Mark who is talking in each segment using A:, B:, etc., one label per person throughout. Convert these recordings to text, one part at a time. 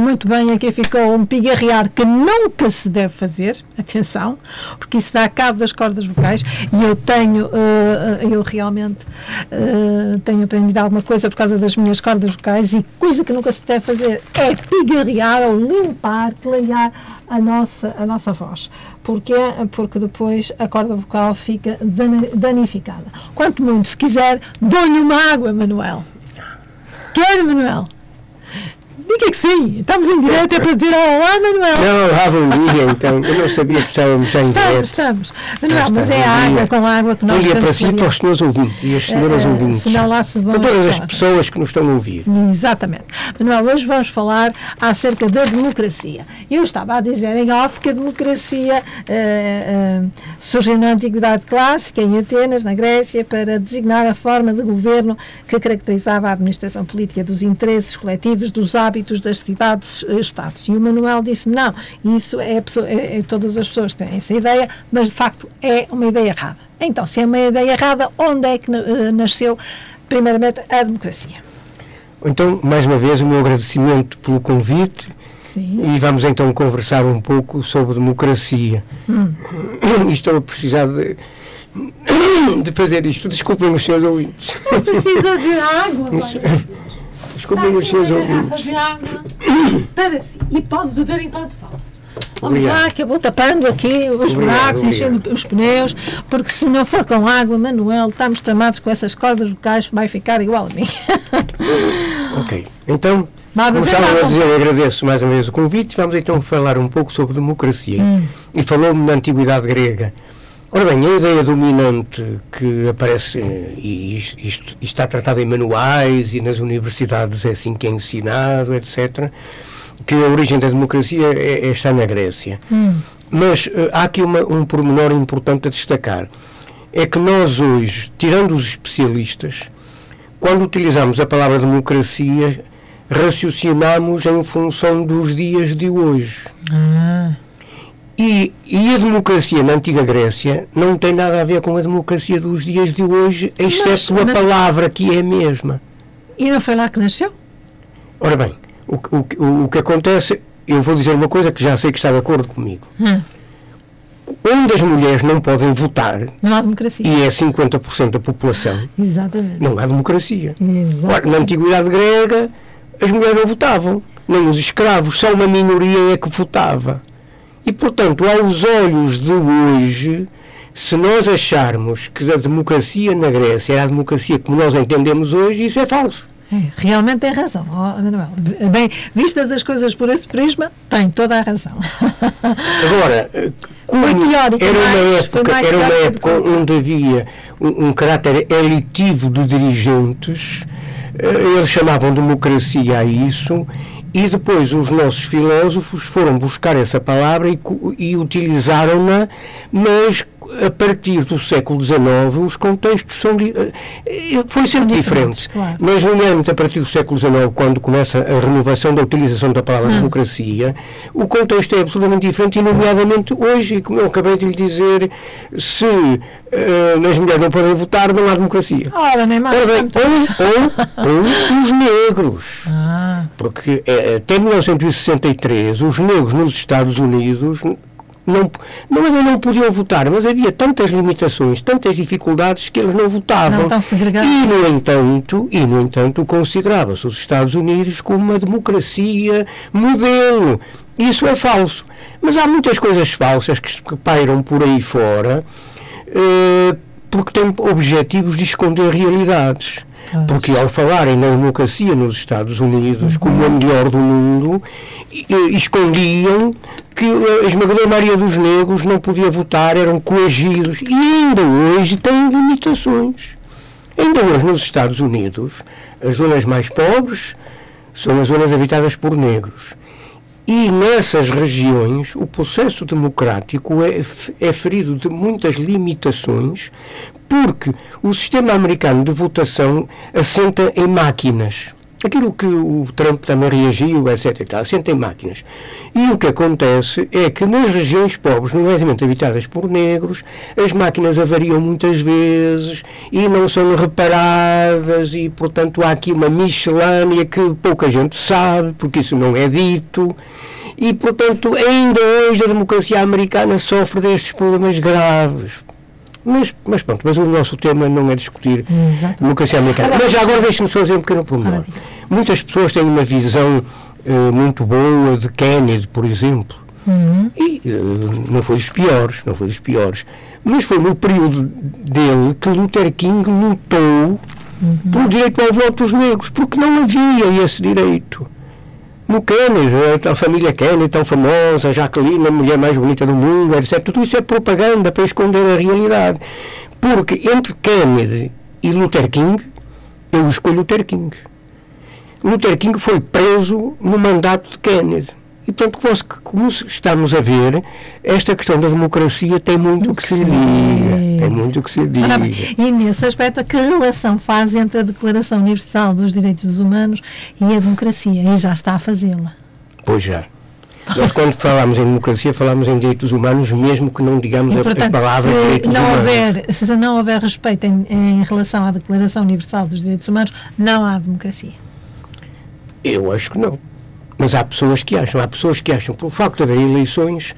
A: muito bem, aqui ficou um pigarrear que nunca se deve fazer, atenção, porque isso dá cabo das cordas vocais e eu tenho, uh, eu realmente uh, tenho aprendido alguma coisa por causa das minhas cordas vocais e coisa que nunca se deve fazer é pigarrear ou limpar, clarear a nossa, a nossa voz. Porquê? Porque depois a corda vocal fica danificada. Quanto muito, se quiser, dou-lhe uma água, Manuel. Quer, Manuel? Diga que sim, estamos em direto, é para dizer olá, Manuel.
B: Não, lá bom dia, então. Eu não sabia que estávamos já em
A: estamos,
B: direto.
A: Estamos, Manuel, mas é a água com a água que nós
B: Bom dia para si e para os senhores ouvintes e as senhoras uh, ouvintes.
A: Senão lá se vão
B: para todas as pessoas que nos estão a ouvir.
A: Exatamente. Manuel, hoje vamos falar acerca da democracia. Eu estava a dizer em off que a democracia uh, uh, surgiu na Antiguidade Clássica, em Atenas, na Grécia, para designar a forma de governo que caracterizava a administração política dos interesses coletivos, dos hábitos hábitos das cidades-estados. E o Manuel disse-me: não, isso é, é, é, todas as pessoas têm essa ideia, mas de facto é uma ideia errada. Então, se é uma ideia errada, onde é que uh, nasceu, primeiramente, a democracia?
B: Então, mais uma vez, o meu agradecimento pelo convite.
A: Sim.
B: E vamos então conversar um pouco sobre democracia.
A: Hum.
B: estou a precisar de, de fazer isto. Desculpem os senhores ouvintes.
A: Precisa de água.
B: Desculpem os seus ouvintes.
A: Para si. E pode beber enquanto fala. Vamos lá, que eu vou tapando aqui os buracos, enchendo os pneus, porque se não for com água, Manuel, estamos tramados com essas cordas vocais, vai ficar igual a mim.
B: ok. Então, como estava a dizer, agradeço mais uma vez o convite. Vamos então falar um pouco sobre democracia.
A: Hum.
B: E falou-me da antiguidade grega. Ora bem, a ideia dominante que aparece, e isto, isto, está tratado em manuais e nas universidades é assim que é ensinado, etc., que a origem da democracia é, é, está na Grécia.
A: Hum.
B: Mas uh, há aqui uma, um pormenor importante a destacar. É que nós hoje, tirando os especialistas, quando utilizamos a palavra democracia, raciocinamos em função dos dias de hoje.
A: Ah.
B: E, e, a democracia na antiga Grécia não tem nada a ver com a democracia dos dias de hoje, exceto mas, a palavra que é a mesma.
A: E não foi lá que nasceu?
B: Ora bem, o, o, o que acontece, eu vou dizer uma coisa que já sei que está de acordo comigo.
A: Hum.
B: Onde as mulheres não podem votar,
A: não há democracia.
B: E é 50% da população.
A: Exatamente.
B: Não há democracia.
A: Exatamente.
B: Ora, na antiguidade grega, as mulheres não votavam, nem os escravos, só uma minoria é que votava. E, portanto, aos olhos de hoje, se nós acharmos que a democracia na Grécia era a democracia como nós entendemos hoje, isso é falso.
A: É, realmente tem razão, oh, Manuel. Bem, vistas as coisas por esse prisma, tem toda a razão.
B: Agora, como era uma época, era uma época onde havia um, um caráter elitivo de dirigentes, eh, eles chamavam democracia a isso e depois os nossos filósofos foram buscar essa palavra e, e utilizaram-na, mas a partir do século XIX os contextos são eh, eh, foi sempre diferente
A: claro.
B: mas nomeadamente a partir do século XIX quando começa a renovação da utilização da palavra hum. democracia o contexto é absolutamente diferente e nomeadamente hoje como eu acabei de lhe dizer se uh, as mulheres não podem votar não há democracia
A: Ora, nem mais
B: Ora bem, ou, ou, ou os negros
A: ah.
B: porque até 1963 os negros nos Estados Unidos não, não ainda não podiam votar, mas havia tantas limitações, tantas dificuldades que eles não votavam.
A: Não
B: e no entanto, e no entanto, considerava-se os Estados Unidos como uma democracia modelo. Isso é falso. Mas há muitas coisas falsas que, que pairam por aí fora, eh, porque têm objetivos de esconder realidades. Porque ao falarem na democracia nos Estados Unidos como a melhor do mundo, escondiam que a esmagadora maioria dos negros não podia votar, eram coagidos. E ainda hoje têm limitações. Ainda hoje nos Estados Unidos, as zonas mais pobres são as zonas habitadas por negros. E nessas regiões o processo democrático é, é ferido de muitas limitações, porque o sistema americano de votação assenta em máquinas. Aquilo que o Trump também reagiu, etc. E tal, assentem máquinas. E o que acontece é que nas regiões pobres, nomeadamente habitadas por negros, as máquinas avariam muitas vezes e não são reparadas e, portanto, há aqui uma miscelânea que pouca gente sabe, porque isso não é dito. E, portanto, ainda hoje a democracia americana sofre destes problemas graves. Mas, mas pronto, mas o nosso tema não é discutir Exatamente. democracia americana. Agora, mas já agora deixe-me só dizer um pequeno pormenor. Muitas pessoas têm uma visão uh, muito boa de Kennedy, por exemplo. Uhum. E uh, não foi dos piores, não foi dos piores. Mas foi no período dele que Luther King lutou uhum. pelo direito ao voto dos negros, porque não havia esse direito no Kennedy, a família Kennedy tão famosa, Jacqueline, a mulher mais bonita do mundo, etc. Tudo isso é propaganda para esconder a realidade. Porque entre Kennedy e Luther King, eu escolho Luther King. Luther King foi preso no mandato de Kennedy. E, portanto, como estamos a ver, esta questão da democracia tem muito o que, que se diga. Tem muito o que se diga.
A: e nesse aspecto, que relação faz entre a Declaração Universal dos Direitos Humanos e a democracia? E já está a fazê-la.
B: Pois já. Nós, quando falamos em democracia, falamos em direitos humanos, mesmo que não digamos e, portanto, as palavras
A: se
B: direitos
A: não
B: humanos.
A: Houver, se não houver respeito em, em relação à Declaração Universal dos Direitos Humanos, não há democracia.
B: Eu acho que não. Mas há pessoas que acham, há pessoas que acham, por facto de haver eleições,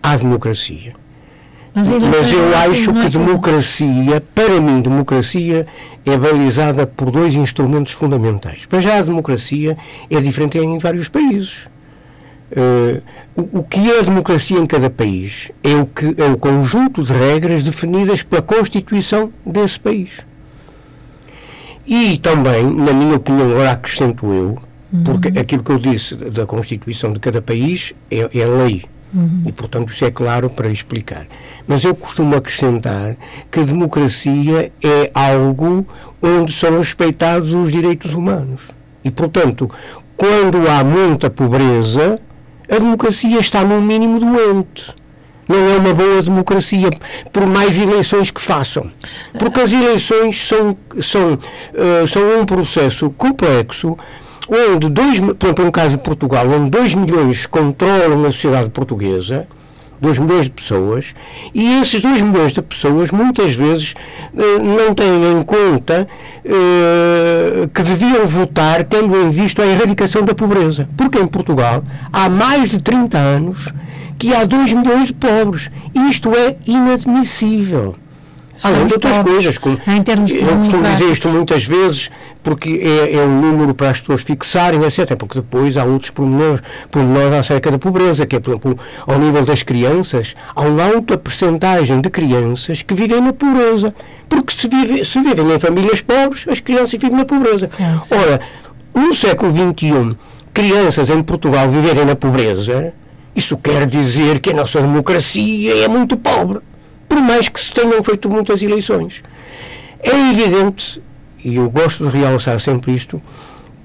B: há democracia. Mas, Mas eu acho que democracia, para mim, democracia é balizada por dois instrumentos fundamentais. Para já a democracia é diferente em vários países. Uh, o, o, que é a democracia em cada país é o, que, é o conjunto de regras definidas pela Constituição desse país. E também, na minha opinião, agora acrescento eu, porque uhum. aquilo que eu disse da Constituição de cada país é, é lei. Uhum. E, portanto, isso é claro para explicar. Mas eu costumo acrescentar que a democracia é algo onde são respeitados os direitos humanos. E, portanto, quando há muita pobreza, a democracia está no mínimo doente. Não é uma boa democracia, por mais eleições que façam. Porque as eleições são, são, uh, são um processo complexo onde dois, por exemplo, no caso de Portugal, onde 2 milhões controlam a sociedade portuguesa, 2 milhões de pessoas, e esses 2 milhões de pessoas muitas vezes eh, não têm em conta eh, que deviam votar tendo em vista a erradicação da pobreza. Porque em Portugal há mais de 30 anos que há 2 milhões de pobres. Isto é inadmissível. Além de outras coisas, como em termos eu costumo dizer isto muitas vezes, porque é, é, um número para as pessoas fixarem, etc. Porque depois há outros pormenores, pormenores acerca da pobreza, que é, por exemplo, ao nível das crianças, há uma alta percentagem de crianças que vivem na pobreza. Porque se, vive, se vivem em famílias pobres, as crianças vivem na pobreza. É, Ora, no século XXI, crianças em Portugal viverem na pobreza, isso quer dizer que a nossa democracia é muito pobre por mais que se tenham feito muitas eleições. É evidente, e eu gosto de realçar sempre isto,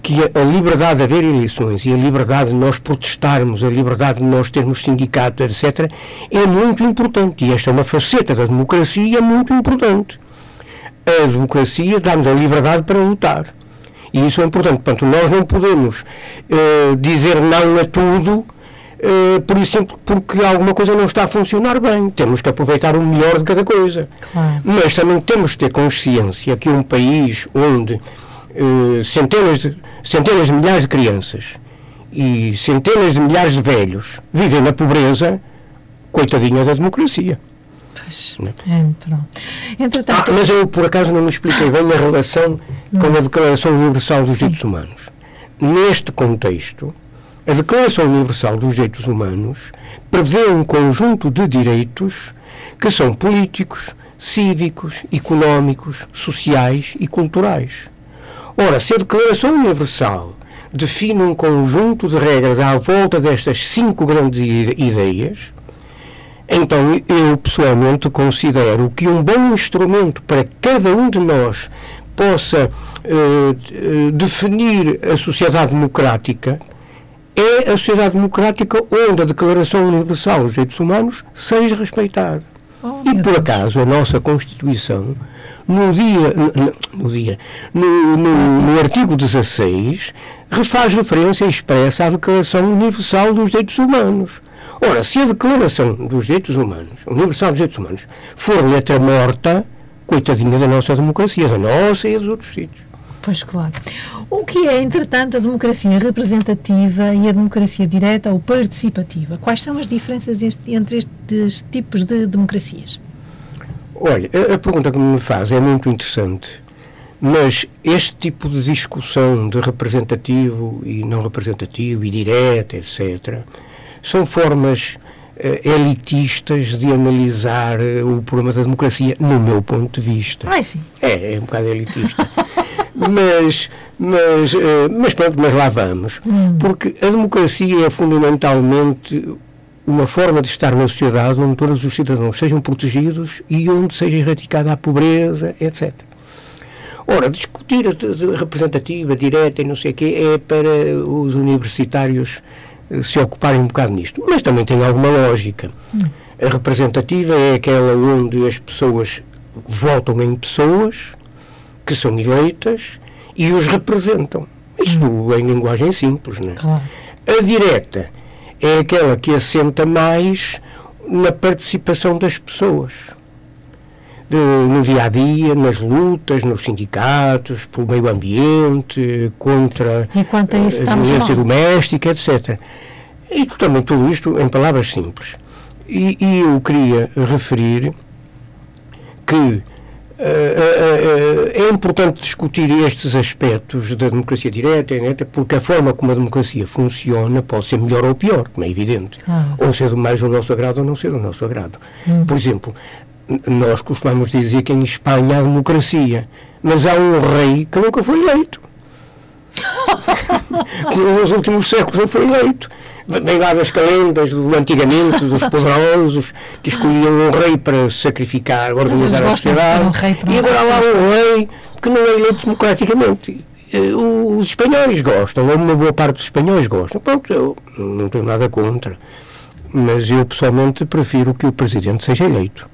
B: que a liberdade de haver eleições e a liberdade de nós protestarmos, a liberdade de nós termos sindicatos, etc., é muito importante. E esta é uma faceta da democracia muito importante. A democracia dá-nos a liberdade para lutar. E isso é importante. Portanto, nós não podemos uh, dizer não a tudo Uh, por isso, porque alguma coisa não está a funcionar bem. Temos que aproveitar o melhor de cada coisa. Claro. Mas também temos que ter consciência que um país onde uh, centenas, de, centenas de milhares de crianças e centenas de milhares de velhos vivem na pobreza, coitadinha da democracia.
A: Pois, é natural.
B: Entretanto, ah, mas eu, por acaso, não me expliquei bem a relação não. com a Declaração Universal dos Direitos Humanos. Neste contexto, a Declaração Universal dos Direitos Humanos prevê um conjunto de direitos que são políticos, cívicos, económicos, sociais e culturais. Ora, se a Declaração Universal define um conjunto de regras à volta destas cinco grandes ideias, então eu pessoalmente considero que um bom instrumento para cada um de nós possa uh, definir a sociedade democrática é a sociedade democrática onde a Declaração Universal dos Direitos Humanos seja respeitada. Oh, e por acaso a nossa Constituição, no dia, no, no dia, no, no, no, artigo 16, refaz referência expressa à Declaração Universal dos Direitos Humanos. Ora, se a Declaração dos Direitos Humanos, Universal dos Direitos Humanos, for letra morta, coitadinha da nossa democracia, da nossa e dos outros sítios.
A: Pois claro. O que é, entretanto, a democracia representativa e a democracia direta ou participativa? Quais são as diferenças entre estes tipos de democracias?
B: Olha, a, a pergunta que me faz é muito interessante, mas este tipo de discussão de representativo e não representativo e direta, etc., são formas uh, elitistas de analisar uh, o problema da democracia, no meu ponto de vista.
A: Ah, sim.
B: É, é um bocado elitista. mas, mas, uh, mas pronto, mas lá vamos. Hum. Porque a democracia é fundamentalmente uma forma de estar na sociedade onde todos os cidadãos sejam protegidos e onde seja erradicada a pobreza, etc. Ora, discutir a representativa, direta e não sei o quê é para os universitários eh, se ocuparem um bocado nisto. Mas também tem alguma lógica. Hum. A representativa é aquela onde as pessoas votam em pessoas que são eleitas e os representam. Isto em linguagem simples, não é? Claro. A direta é aquela que assenta mais na participação das pessoas. De, no dia a dia, nas lutas, nos sindicatos, pelo meio ambiente, contra
A: a,
B: a violência doméstica, etc. E também tudo isto em palavras simples. E, e eu queria referir que eh, eh, eh, é importante discutir estes aspectos da democracia direta, porque a forma como a democracia funciona pode ser melhor ou pior, como é evidente. Ah. Ou ser mais do nosso agrado ou não ser do nosso agrado. Hum. Por exemplo, nós costumamos dizer que em Espanha há democracia, mas há um rei que nunca foi eleito. que nos últimos séculos não foi eleito vem lá das calendas do antigamente, dos poderosos, que escolhiam um rei para sacrificar, organizar a sociedade. Um e agora há lá um rei que não é eleito democraticamente. Eh, os espanhóis gostam, ou uma boa parte dos espanhóis gostam. Pronto, eu não tenho nada contra. Mas eu pessoalmente prefiro que o presidente seja eleito.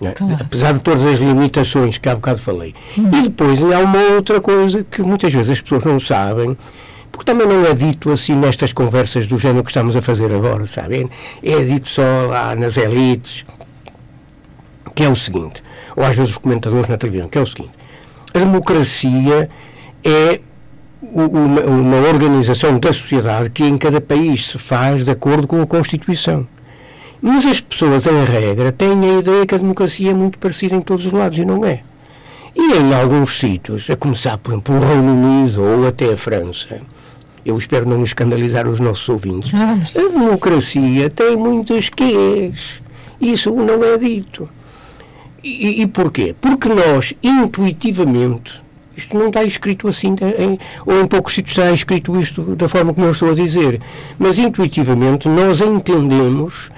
B: É? Claro. Apesar de todas as limitações que há bocado falei. Hum. E depois há uma outra coisa que muitas vezes as pessoas não sabem porque também não é dito assim nestas conversas do género que estamos a fazer agora, sabem? É dito só lá nas elites, que é o seguinte, ou às vezes os comentadores na televisão, que é o seguinte, a democracia é uma, uma organização da sociedade que em cada país se faz de acordo com a Constituição. Mas as pessoas, em regra, têm a ideia que a democracia é muito parecida em todos os lados e não é. E em alguns sítios, a começar, por exemplo, pelo Reino Unido ou até a França, eu espero não escandalizar os nossos ouvintes. Ah, a democracia tem muitas quês. Isso não é dito. E, e porquê? Porque nós, intuitivamente, isto não está escrito assim, em, ou em poucos sítios está escrito isto da forma como eu estou a dizer, mas intuitivamente nós entendemos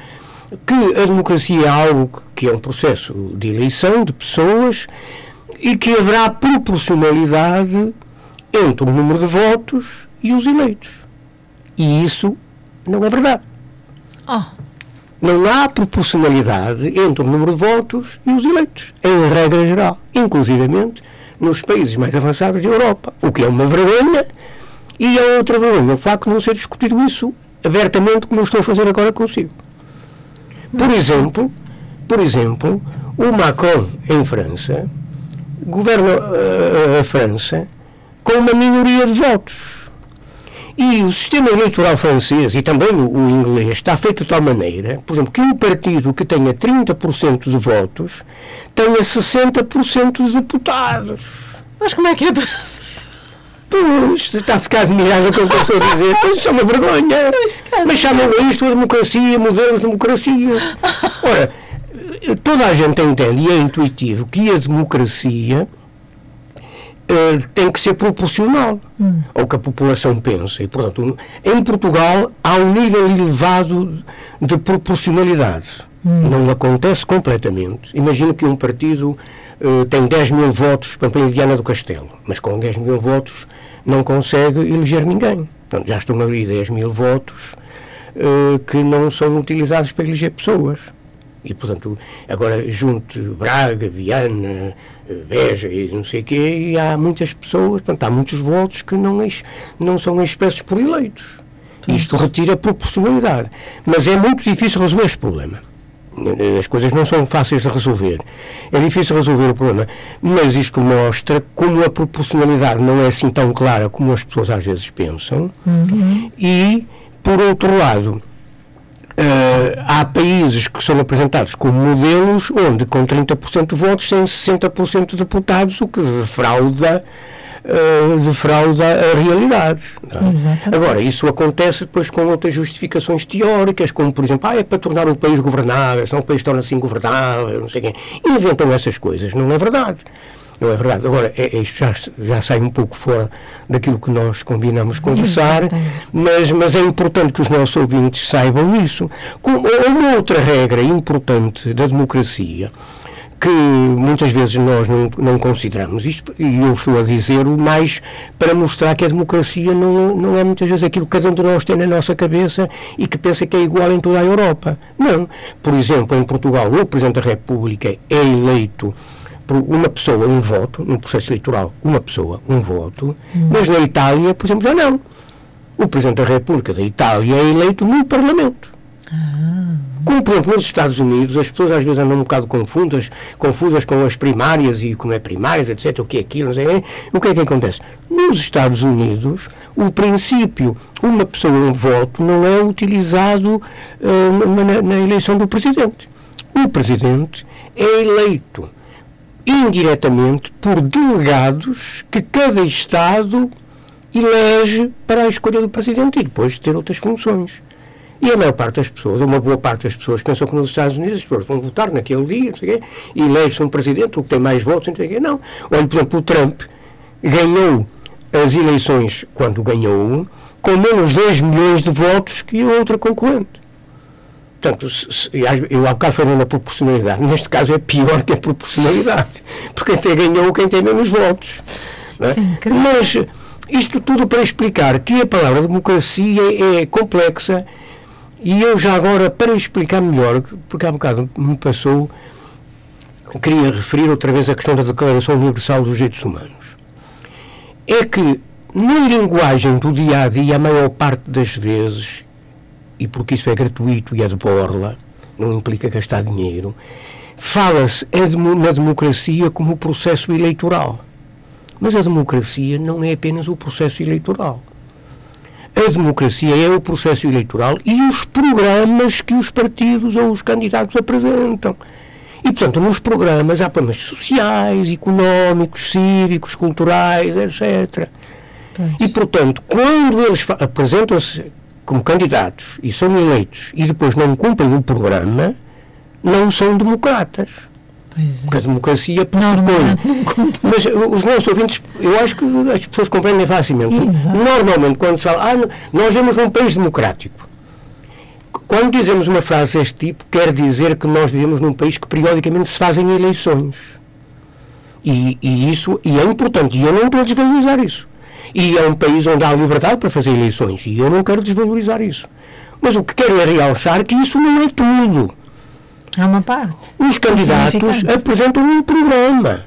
B: que a democracia é algo que é um processo de eleição de pessoas e que haverá proporcionalidade entre o número de votos e os eleitos. E isso não é verdade. Oh. Não há proporcionalidade entre o número de votos e os eleitos, em regra geral, inclusivamente nos países mais avançados da Europa, o que é uma vergonha, e é outra vergonha o facto de não ser discutido isso abertamente, como eu estou a fazer agora consigo. Por exemplo, por exemplo, o Macron, em França, governa uh, a França com uma minoria de votos e o sistema eleitoral francês e também o, o, inglês está feito de tal maneira, por exemplo, que um partido que tenha 30% de votos tenha 60% de deputados.
A: Mas como é que é
B: Pois, está a ficar admirada com o que eu estou a dizer. Isso é uma vergonha. Mas chamam isto a democracia, modelo de democracia. Ora, toda a gente entende e é intuitivo que a democracia uh, tem que ser proporcional hum. ao que a população pensa. E, portanto, em Portugal há um nível elevado de proporcionalidade. Hum. Não acontece completamente. Imagina que um partido uh, tem 10 mil votos para a Viana do Castelo, mas com 10 mil votos não consegue eleger ninguém. Portanto, já estão ali 10 mil votos uh, que não são utilizados para eleger pessoas. E, portanto, agora junto Braga, Viana, Beja e não sei o quê, e há muitas pessoas, portanto, há muitos votos que não, não são expressos por eleitos. Isto retira proporcionalidade. Mas é muito difícil resolver este problema. As coisas não são fáceis de resolver. É difícil resolver o problema. Mas isto mostra como a proporcionalidade não é assim tão clara como as pessoas às vezes pensam. Uhum. E, por outro lado, Uh, há países que são apresentados como modelos onde, com 30% de votos, têm 60% de deputados, o que defrauda, uh, defrauda a realidade. É? Agora, isso acontece depois com outras justificações teóricas, como, por exemplo, ah, é para tornar o país governável, senão o país torna-se ingovernável, não sei quem. Inventam essas coisas. Não é verdade. Não é verdade? Agora, é, é, isto já, já sai um pouco fora daquilo que nós combinamos conversar, mas, mas é importante que os nossos ouvintes saibam isso. Com, uma outra regra importante da democracia que muitas vezes nós não, não consideramos isto, e eu estou a dizer mais para mostrar que a democracia não, não é muitas vezes aquilo que cada um de nós tem na nossa cabeça e que pensa que é igual em toda a Europa. Não. Por exemplo, em Portugal, o Presidente da República é eleito uma pessoa, um voto, no processo eleitoral, uma pessoa, um voto, hum. mas na Itália, por exemplo, já não. O Presidente da República da Itália é eleito no Parlamento. Ah. Como, por exemplo, nos Estados Unidos, as pessoas às vezes andam um bocado confusas, confusas com as primárias e como é primárias, etc., o que é aquilo, não sei, o que é que acontece? Nos Estados Unidos, o princípio, uma pessoa, um voto, não é utilizado uh, na, na eleição do Presidente. O Presidente é eleito indiretamente por delegados que cada Estado elege para a escolha do Presidente e depois ter outras funções. E a maior parte das pessoas, uma boa parte das pessoas, pensam que nos Estados Unidos as pessoas vão votar naquele dia, não sei quê, e elege-se um Presidente, o que tem mais votos, não sei quê. Não. Olha, por exemplo, o Trump ganhou as eleições, quando ganhou, com menos 2 milhões de votos que a outra concorrente. Portanto, se, eu há bocado falei na proporcionalidade. Neste caso é pior que a proporcionalidade, porque até ganhou quem tem menos votos. É? Sim, Mas isto tudo para explicar que a palavra democracia é complexa e eu já agora, para explicar melhor, porque há bocado me passou, queria referir outra vez a questão da Declaração Universal dos Direitos Humanos. É que na linguagem do dia a dia, a maior parte das vezes, e porque isso é gratuito e é de borla, não implica gastar dinheiro, fala-se na democracia como o processo eleitoral. Mas a democracia não é apenas o processo eleitoral. A democracia é o processo eleitoral e os programas que os partidos ou os candidatos apresentam. E, portanto, nos programas há problemas sociais, económicos, cívicos, culturais, etc. Pois. E, portanto, quando eles apresentam-se como candidatos e são eleitos e depois não cumprem o programa, não são democratas. Pois é. Porque a democracia pressupõe. Mas os nossos ouvintes, eu acho que as pessoas compreendem facilmente. Exato. Normalmente, quando se fala, ah, nós vemos um país democrático. Quando dizemos uma frase deste tipo, quer dizer que nós vivemos num país que periodicamente se fazem eleições. E, e isso e é importante, e eu não estou a desvalorizar isso. E é um país onde há liberdade para fazer eleições. E eu não quero desvalorizar isso. Mas o que quero é realçar que isso não é tudo.
A: É uma parte.
B: Os candidatos apresentam um programa.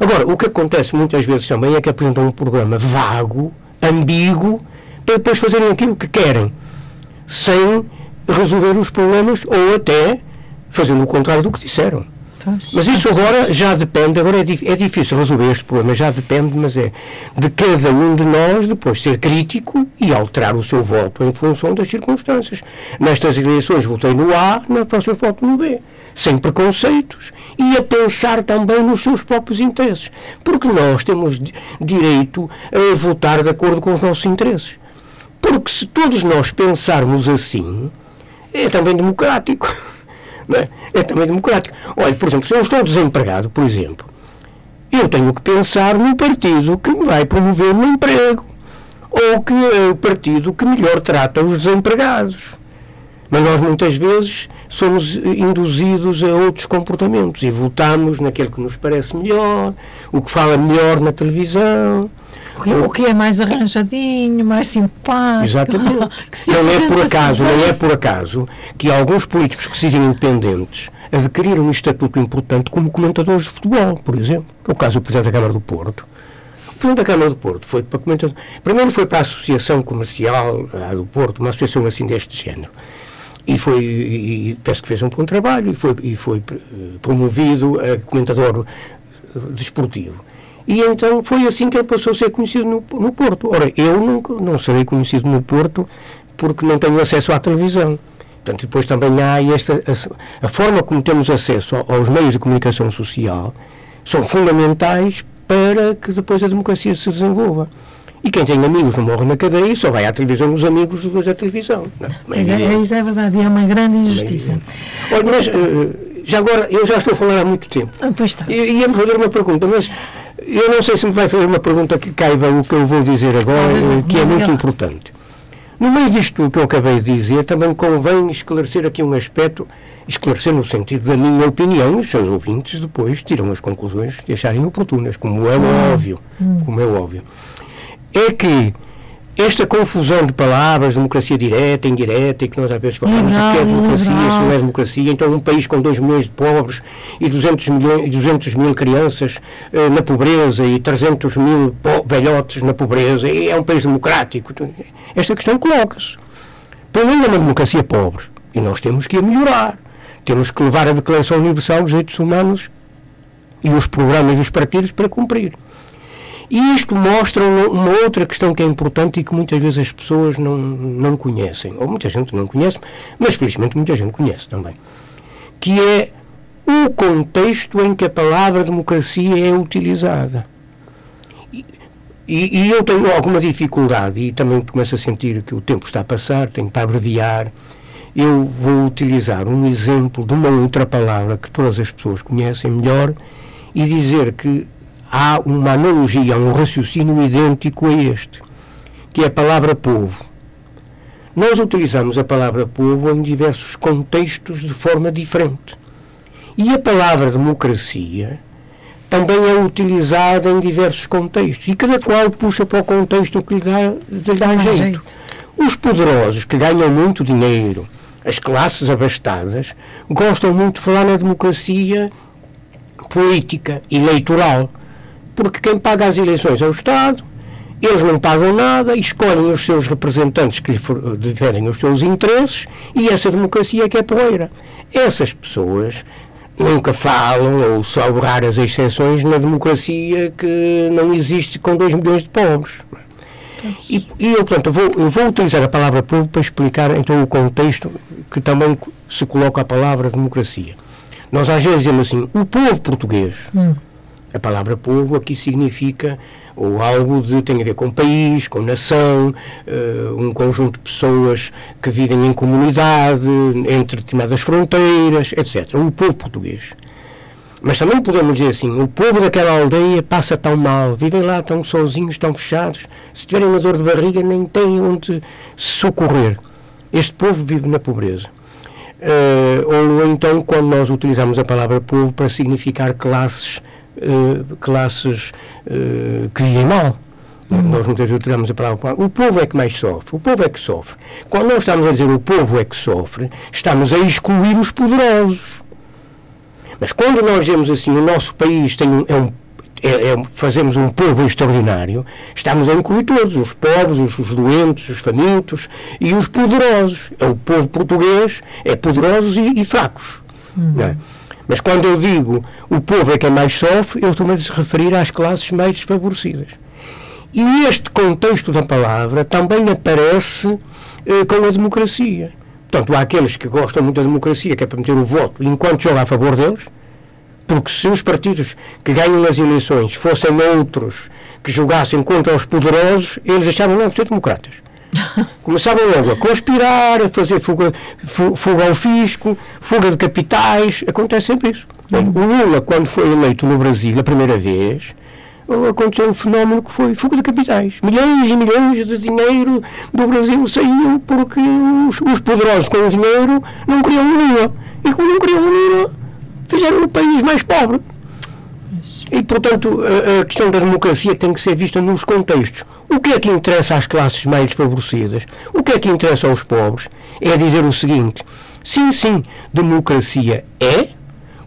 B: Agora, o que acontece muitas vezes também é que apresentam um programa vago, ambíguo, para depois fazerem aquilo que querem, sem resolver os problemas ou até fazendo o contrário do que disseram. Mas isso agora já depende, agora é, é, difícil resolver este problema, já depende, mas é de cada um de nós depois ser crítico e alterar o seu voto em função das circunstâncias. Nestas eleições votei no A, na próxima voto no B. Sem preconceitos e a pensar também nos seus próprios interesses. Porque nós temos direito a votar de acordo com os nossos interesses. Porque se todos nós pensarmos assim, é também democrático. É? é também democrático. Olha, por exemplo, se eu estou desempregado, por exemplo, eu tenho que pensar no partido que me vai promover o emprego ou que é o partido que melhor trata os desempregados. Mas nós muitas vezes somos induzidos a outros comportamentos e votamos naquele que nos parece melhor, o que fala melhor na televisão,
A: O que é mais arranjadinho, mais simpático.
B: Exatamente. não é por acaso, não é por acaso que alguns políticos que se dizem independentes adquiriram um estatuto importante como comentadores de futebol, por exemplo. É o caso do Presidente da Câmara do Porto. O Presidente da Câmara do Porto foi para comentador. Primeiro foi para a Associação Comercial do Porto, uma associação assim deste género. E foi, e, penso que fez um bom trabalho e foi, e foi eh, promovido a comentador eh, desportivo. E então foi assim que ele passou a ser conhecido no, no Porto. Ora, eu nunca, não serei conhecido no Porto porque não tenho acesso à televisão. Portanto, depois também há esta, a, a forma como temos acesso aos meios de comunicação social são fundamentais para que depois a democracia se desenvolva. E quem tem amigos não morre na cadeia só vai à televisão os amigos depois da televisão. Não?
A: Mas é, é, isso é verdade, é uma grande injustiça.
B: Olha, mas uh, já agora, eu já estou a falar há muito tempo.
A: Ah, pois está.
B: Ia-me fazer uma pergunta, mas eu não sei se me vai fazer uma pergunta que caiba o que eu vou dizer agora, que é muito importante. No meio disto que eu acabei de dizer, também convém esclarecer aqui um aspecto, esclarecer no sentido da minha opinião, os seus ouvintes depois tiram as conclusões que acharem oportunas, como é hum. óbvio, como é óbvio. É que esta confusão de palavras, democracia direta, indireta, e que nós às vezes falamos o que é democracia, isso não é democracia, então um país com 2 milhões de pobres e 200, milhões, 200 mil crianças eh, na pobreza e 300 mil velhotes na pobreza, é um país democrático. Esta questão coloca-se. Primeiro é uma democracia pobre, e nós temos que a melhorar. Temos que levar a Declaração Universal dos Direitos Humanos e os programas dos partidos para cumprir. E isto mostra uma, outra questão que é importante e que muitas vezes as pessoas não, não conhecem, ou muita gente não conhece, mas felizmente muita gente conhece também, que é o contexto em que a palavra democracia é utilizada. E, e, eu tenho alguma dificuldade e também começo a sentir que o tempo está a passar, tenho para abreviar. Eu vou utilizar um exemplo de uma outra palavra que todas as pessoas conhecem melhor e dizer que há uma analogia, um raciocínio idêntico a este, que é a palavra povo. Nós utilizamos a palavra povo em diversos contextos de forma diferente. E a palavra democracia também é utilizada em diversos contextos. E cada qual puxa para o contexto que lhe dá, lhe dá jeito. jeito. Os poderosos, que ganham muito dinheiro, as classes abastadas, gostam muito de falar na democracia política, eleitoral porque quem paga as eleições é o Estado, eles não pagam nada, escolhem os seus representantes que lhe defendem os seus interesses e essa democracia é que é poeira. Essas pessoas nunca falam, ou só raras exceções, na democracia que não existe com 2 milhões de pobres. E, e, eu, portanto, vou, eu vou utilizar a palavra povo para explicar então o contexto que também se coloca a palavra democracia. Nós às vezes dizemos assim, o povo português. Hum a palavra povo aqui significa ou algo de tem a ver com país, com nação, uh, um conjunto de pessoas que vivem em comunidade, entre determinadas fronteiras, etc. O povo português. Mas também podemos dizer assim, o povo daquela aldeia passa tão mal, vivem lá tão sozinhos, tão fechados, se tiverem uma dor de barriga nem têm onde socorrer. Este povo vive na pobreza. Uh, ou então quando nós utilizamos a palavra povo para significar classes eh, classes uh, que vivem mal. Hum. Nós muitas vezes utilizamos a palavra o povo é que mais sofre, o povo é que sofre. Quando nós estamos a dizer o povo é que sofre, estamos a excluir os poderosos. Mas quando nós dizemos assim, o nosso país tem um, é um é, é, fazemos um povo extraordinário, estamos a incluir todos, os pobres, os, os, doentes, os famintos e os poderosos. É o povo português, é poderosos e, e fracos. Uhum. É? Mas quando eu digo o povo é quem mais sofre, eu estou-me a referir às classes mais desfavorecidas. E este contexto da palavra também aparece eh, com a democracia. Portanto, há aqueles que gostam muito da democracia, que é para meter o voto enquanto joga a favor deles, porque se os partidos que ganham as eleições fossem outros que jogassem contra os poderosos, eles achavam não ser democratas. Começavam logo a conspirar, a fazer fuga, fuga ao fisco, fuga de capitais. Acontece sempre isso. O Lula, quando foi eleito no Brasil a primeira vez, aconteceu um fenómeno que foi fuga de capitais. Milhões e milhões de dinheiro do Brasil saíam porque os, os poderosos com o dinheiro não queriam o Lula. E como não queriam o Lula, fizeram o país mais pobre. E, portanto, a, a, questão da democracia tem que ser vista nos contextos. O que é que interessa às classes mais desfavorecidas? O que é que interessa aos pobres? É dizer o seguinte: sim, sim, democracia é,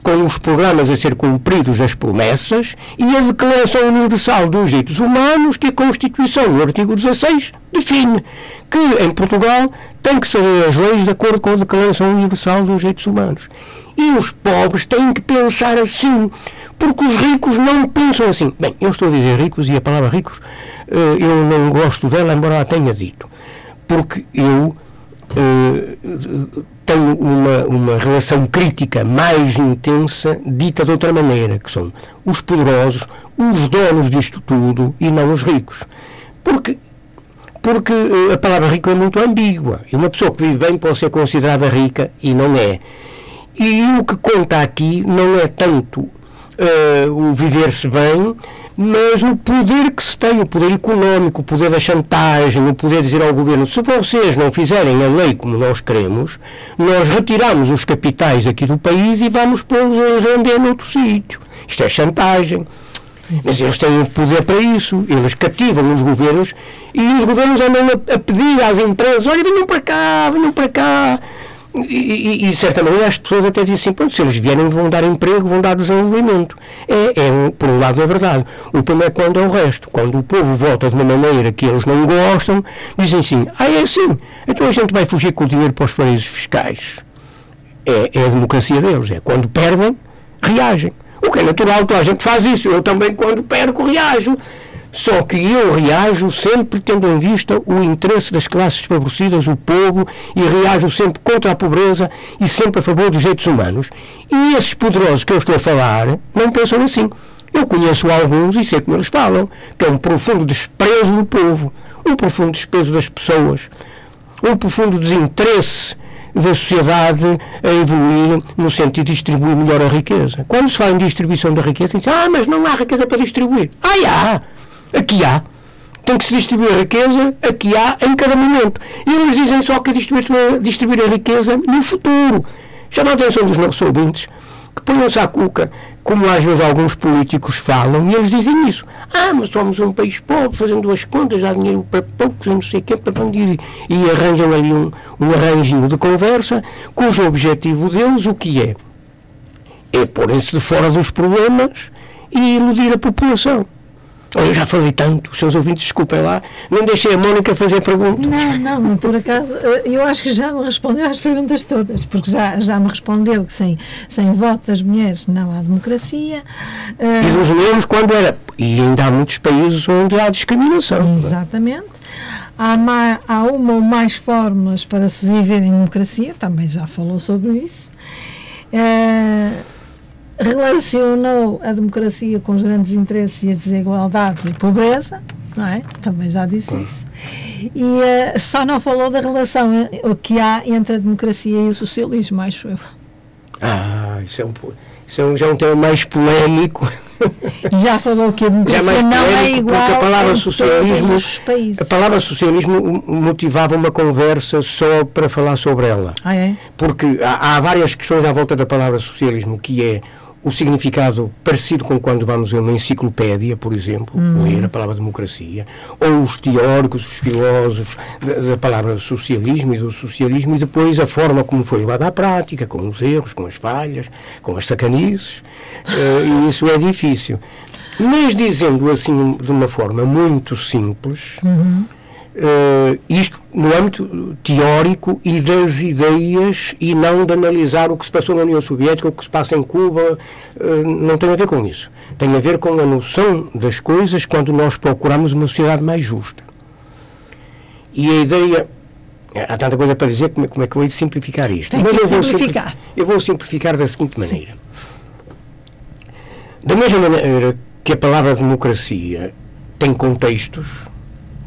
B: com os programas a ser cumpridos as promessas e a Declaração Universal dos Direitos Humanos que a Constituição, no artigo 16, define que em Portugal tem que ser as leis de acordo com a Declaração Universal dos Direitos Humanos. E os pobres têm que pensar assim, porque os ricos não pensam assim. Bem, eu estou a dizer ricos e a palavra ricos eh, eu não gosto dela, embora a tenha dito, porque eu uh, tenho uma, uma relação crítica mais intensa, dita de outra maneira, que são os poderosos, os donos disto tudo e não os ricos. Porque porque uh, a palavra rico é muito ambígua. E uma pessoa que vive bem pode ser considerada rica e não é. E o que conta aqui não é tanto uh, o viver-se bem, mas o poder que se tem, o poder económico, o poder da chantagem, o poder de dizer ao governo: se vocês não fizerem a lei como nós queremos, nós retiramos os capitais aqui do país e vamos pô-los a render noutro sítio. Isto é chantagem. Mas eles têm o poder para isso, eles cativam os governos e os governos andam a, a pedir às empresas: olha, venham para cá, venham para cá. E, e, e, certamente as pessoas até dizem assim, pronto, se eles vierem vão dar emprego, vão dar desenvolvimento. É, é por um lado é verdade. O problema é quando é o resto. Quando o povo vota de uma maneira que eles não gostam, dizem assim, ah, é assim, então a gente vai fugir com o dinheiro para os paraísos fiscais. É, é a democracia deles. É quando perdem, reagem. O que é natural, toda a gente faz isso. Eu também, quando perco, reajo. Só que eu reajo sempre tendo em vista o interesse das classes desfavorecidas, o povo, e reajo sempre contra a pobreza e sempre a favor dos direitos humanos. E esses poderosos que eu estou a falar não pensam assim. Eu conheço alguns e sei como eles falam, que é um profundo desprezo do povo, um profundo desprezo das pessoas, um profundo desinteresse da sociedade a evoluir no sentido de distribuir melhor a riqueza. Quando se fala em distribuição da riqueza, diz ah, mas não há riqueza para distribuir. Ah, há! Aqui há. Tem que se distribuir a riqueza, aqui há, em cada momento. E eles dizem só que distribuir, distribuir a riqueza no futuro. Chama a atenção dos nossos ouvintes que ponham-se à cuca, como às vezes alguns políticos falam, e eles dizem isso. Ah, mas somos um país pobre, fazendo duas contas, dá dinheiro para poucos, não sei o quê, para bandir. E arranjam ali um, um arranjinho de conversa, cujo objetivo deles o que é? É porem-se de fora dos problemas e iludir a população. Eu já falei tanto, os seus ouvintes, desculpem lá, não deixei a Mónica fazer perguntas.
A: Não, não, por acaso, eh, eu acho que já me respondeu às perguntas todas, porque já, já me respondeu que sem, sem voto das mulheres não há democracia.
B: E dos membros quando era. E ainda há muitos países onde há discriminação.
A: Exatamente. Há, mais, há uma ou mais fórmulas para se viver em democracia, também já falou sobre isso. Uh, relacionou a democracia com os grandes interesses e as desigualdades e pobreza, não é? Também já disse isso. E uh, só não falou da relação o que há entre a democracia e o socialismo, acho eu.
B: Ah, isso é um, isso é um, já é um tema mais polémico.
A: Já falou que a democracia é não é igual
B: porque a palavra socialismo, a palavra socialismo motivava uma conversa só para falar sobre ela.
A: Ah, é?
B: Porque há, há várias questões à volta da palavra socialismo, que é o significado parecido com quando vamos a uma enciclopédia, por exemplo, hum. ler a palavra democracia, ou os teóricos, os filósofos da, da, palavra socialismo e do socialismo, e depois a forma como foi levada à prática, com os erros, com as falhas, com as sacanices, uh, e isso é difícil. Mas dizendo assim de uma forma muito simples,
A: uhum.
B: Uh, isto no âmbito teórico e das ideias e não de analisar o que se passou na União Soviética, o que se passa em Cuba, uh, não tem a ver com isso. Tem a ver com a noção das coisas quando nós procuramos uma sociedade mais justa. E a ideia. Há tanta coisa para dizer, como é, como é que eu hei de simplificar isto?
A: Tem Mas eu vou, simplificar.
B: eu vou simplificar da seguinte maneira. Sim. Da mesma maneira que a palavra democracia tem contextos,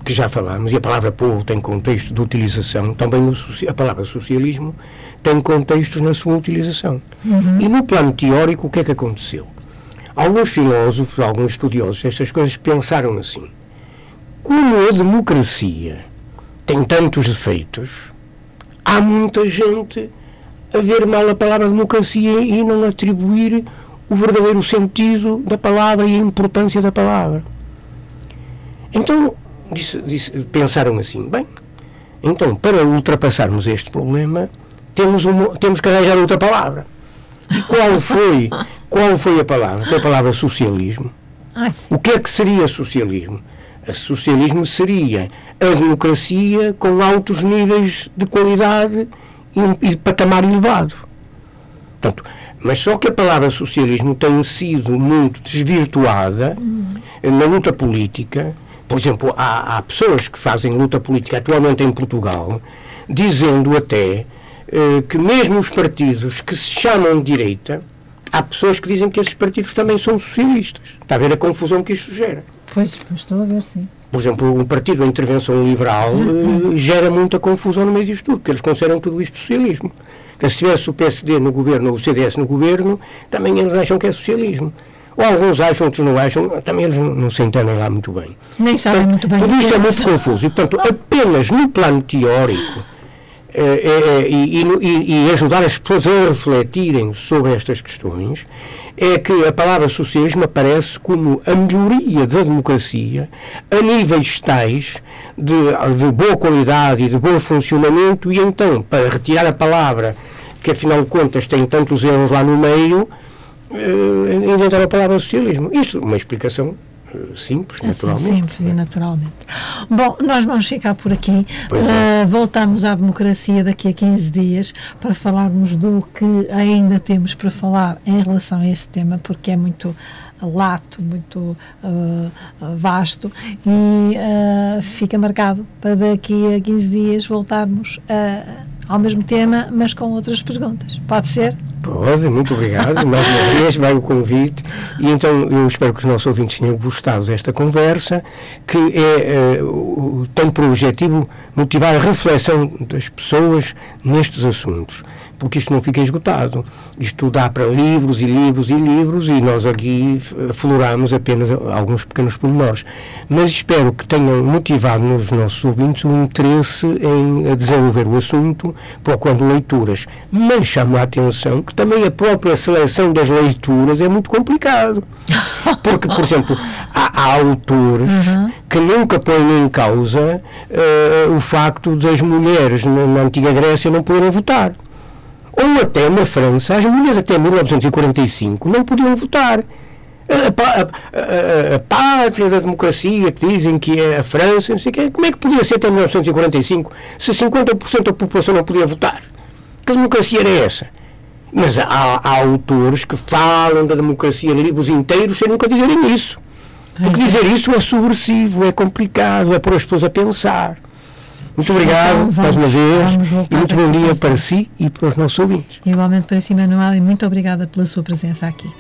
B: que já falámos, e a palavra povo tem contexto de utilização, também no, a palavra socialismo tem contextos na sua utilização.
A: Uhum.
B: E no plano teórico, o que é que aconteceu? Alguns filósofos, alguns estudiosos destas coisas pensaram assim: como a democracia tem tantos defeitos, há muita gente a ver mal a palavra democracia e não atribuir o verdadeiro sentido da palavra e a importância da palavra. Então, disse, disse, pensaram assim, bem, então, para ultrapassarmos este problema, temos, uma, temos que arranjar outra palavra. E qual foi, qual foi a palavra? Foi a palavra socialismo. O que é que seria socialismo? A socialismo seria a democracia com altos níveis de qualidade e, patamar elevado. Portanto, mas só que a palavra socialismo tem sido muito desvirtuada uhum. na luta política. Por exemplo, há, há, pessoas que fazem luta política atualmente em Portugal, dizendo até eh, que mesmo os partidos que se chamam de direita, há pessoas que dizem que esses partidos também são socialistas. Está a ver a confusão que isto gera.
A: Pois, estou a ver, sim.
B: Por exemplo, um partido de intervenção liberal uhum. eh, gera muita confusão no meio disto tudo, porque eles consideram tudo isto socialismo. Que se tivesse o PSD no governo ou o CDS no governo, também eles acham que é socialismo. Ou alguns acham, outros não acham, também eles não, não se entendem lá muito bem.
A: Nem sabem muito bem.
B: Tudo isto é muito confuso. E, portanto, apenas no plano teórico é, é, e, e, e, ajudar as pessoas a refletirem sobre estas questões, é que a palavra socialismo aparece como a melhoria da democracia a níveis tais de, de boa qualidade e de bom funcionamento, e então, para retirar a palavra, que afinal de contas tem tantos erros lá no meio, uh, inventar a palavra socialismo. Isto é uma explicação simples, assim, naturalmente.
A: Simples e naturalmente. Bom, nós vamos ficar por aqui. É. Uh, voltamos à democracia daqui a 15 dias para falarmos do que ainda temos para falar em relação a este tema, porque é muito lato, muito uh, vasto e uh, fica marcado para daqui a 15 dias voltarmos ao mesmo tema, mas com outras perguntas. Pode ser?
B: Rosa, muito obrigado. Mais uma vez vai o convite. E então eu espero que os nossos ouvintes tenham gostado desta conversa, que é, uh, tem por objetivo motivar a reflexão das pessoas nestes assuntos porque isto não fica esgotado. Isto dá para livros e livros e livros e nós aqui afloramos apenas alguns pequenos pormenores. Mas espero que tenham motivado nos nossos ouvintes o interesse em desenvolver o assunto, procurando leituras. Mas chamo a atenção que também a própria seleção das leituras é muito complicado. Porque, por exemplo, há, há autores uhum. que nunca põem em causa uh, o facto das mulheres na, na antiga Grécia não poderem votar ou até na França, as mulheres até 1945 não podiam votar. A, a, a, a, pátria da democracia que dizem que é a França, não sei quê, como é que podia ser até 1945 se 50% da população não podia votar? Que democracia era essa? Mas há, há autores que falam da democracia livros inteiros sem nunca dizerem isso. Porque dizer isso é subversivo, é complicado, é pôr as pessoas a pensar. Muito obrigado então, mais uma vez e muito bom dia para si e para os nossos ouvintes.
A: Igualmente para si, Manuel, e muito obrigada pela sua presença aqui.